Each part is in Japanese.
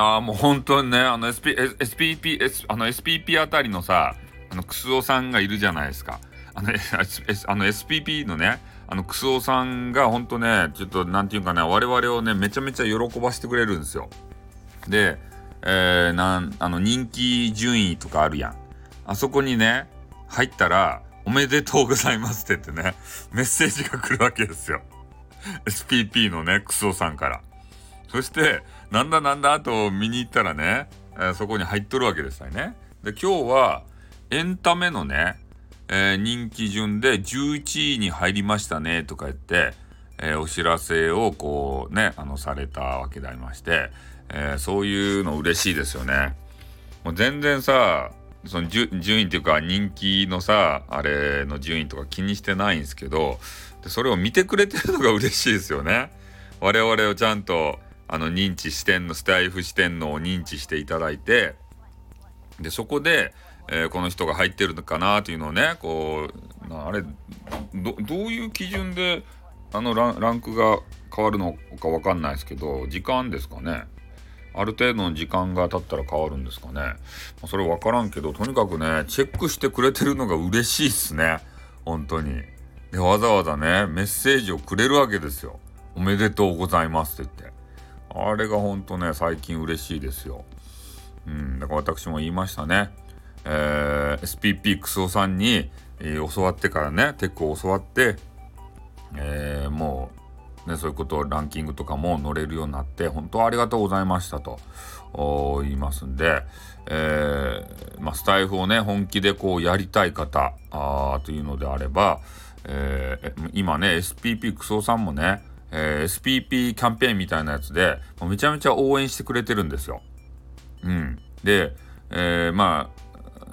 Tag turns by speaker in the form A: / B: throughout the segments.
A: やもう本当にね、あの SP、SPP、S、あの SPP あたりのさ、あの、クスオさんがいるじゃないですか。あの、S、あの SPP のね、あの、クスオさんが本当ね、ちょっとなんていうかね、我々をね、めちゃめちゃ喜ばしてくれるんですよ。で、えー、なん、あの、人気順位とかあるやん。あそこにね、入ったら、おめでとうございますって言ってね、メッセージが来るわけですよ。SPP のね、クソさんから。そして、なんだなんだと見に行ったらね、え、そこに入っとるわけですよね。で、今日は、エンタメのね、えー、人気順で11位に入りましたねとか言って、えー、お知らせをこうね、あの、されたわけでありまして、えそういうの嬉しいですよね。もう全然さ、その順位っていうか人気のさ、あれの順位とか気にしてないんですけど、それを見てくれてるのが嬉しいですよね。我々をちゃんとあの認知してんのスタイフしてんのを認知していただいてでそこで、えー、この人が入ってるのかなというのをねこうあれどういう基準であのランクが変わるのか分かんないですけど時間ですかねある程度の時間が経ったら変わるんですかねまそれ分からんけどとにかくねチェックしてくれてるのが嬉しいっすね本当に。でわざわざねメッセージをくれるわけですよ。おめでとうございますって言って。あれがほんとね最近嬉しいですよ。うん、だから私も言いましたね。えー、SPP クソさんに、えー、教わってからねテックを教わって、えー、もう、ね、そういうことをランキングとかも乗れるようになって本当ありがとうございましたと言いますんで、えーまあ、スタイフをね本気でこうやりたい方というのであれば、えー、今ね SPP クソさんもね、えー、SPP キャンペーンみたいなやつでもうめちゃめちゃ応援してくれてるんですよ。うん、で、えー、まあ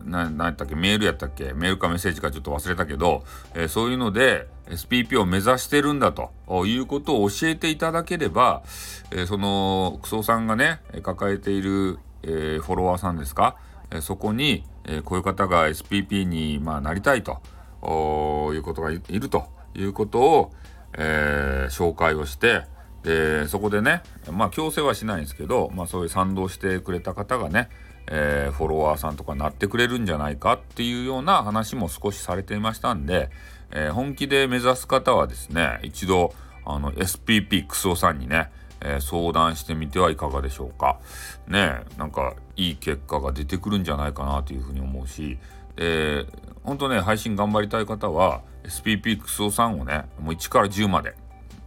A: 何やったっけメールやったっけメールかメッセージかちょっと忘れたけど、えー、そういうので SPP を目指してるんだということを教えていただければ、えー、そのクソさんがね抱えている、えー、フォロワーさんですか、えそこに、えこういう方が SPP に、まあ、なりたいと。いうことがいるということを、えー、紹介をしてでそこでねまあ強制はしないんですけど、まあ、そういう賛同してくれた方がね、えー、フォロワーさんとかなってくれるんじゃないかっていうような話も少しされていましたんで、えー、本気で目指す方はですね一度あの SPP クソさんにね、えー、相談してみてはいかがでしょうか。ねなんかいい結果が出てくるんじゃないかなというふうに思うし、えー、本当ね、配信頑張りたい方は、SPP クソさんをね、もう1から10まで、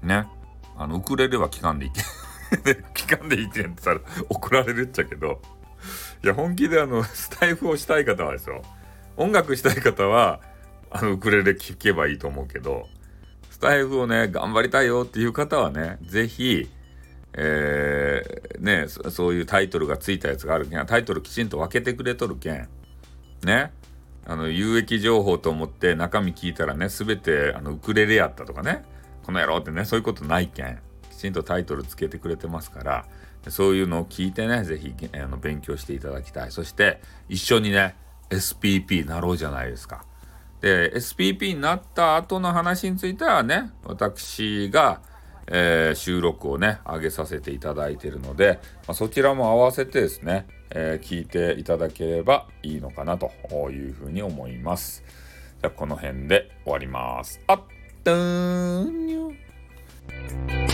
A: ね、あの、ウクレレは聞かんでいけ。聞かんでいけんって言ったら怒られるっちゃけど、いや、本気であの、スタイフをしたい方はですよ、音楽したい方は、あの、ウクレレ聴けばいいと思うけど、スタイフをね、頑張りたいよっていう方はね、是非えー、ねそういうタイトルがついたやつがあるけん、タイトルきちんと分けてくれとるけん、ね、あの有益情報と思って中身聞いたらね全てあのウクレレやったとかねこの野郎ってねそういうことないけんきちんとタイトルつけてくれてますからそういうのを聞いてね是非あの勉強していただきたい。そして一緒にね SPP なろうじゃないですか。で SPP になった後の話についてはね私がえー、収録をね上げさせていただいているので、まあ、そちらも合わせてですね、えー、聞いていただければいいのかなというふうに思います。じゃあこの辺で終わります。あっ、とーん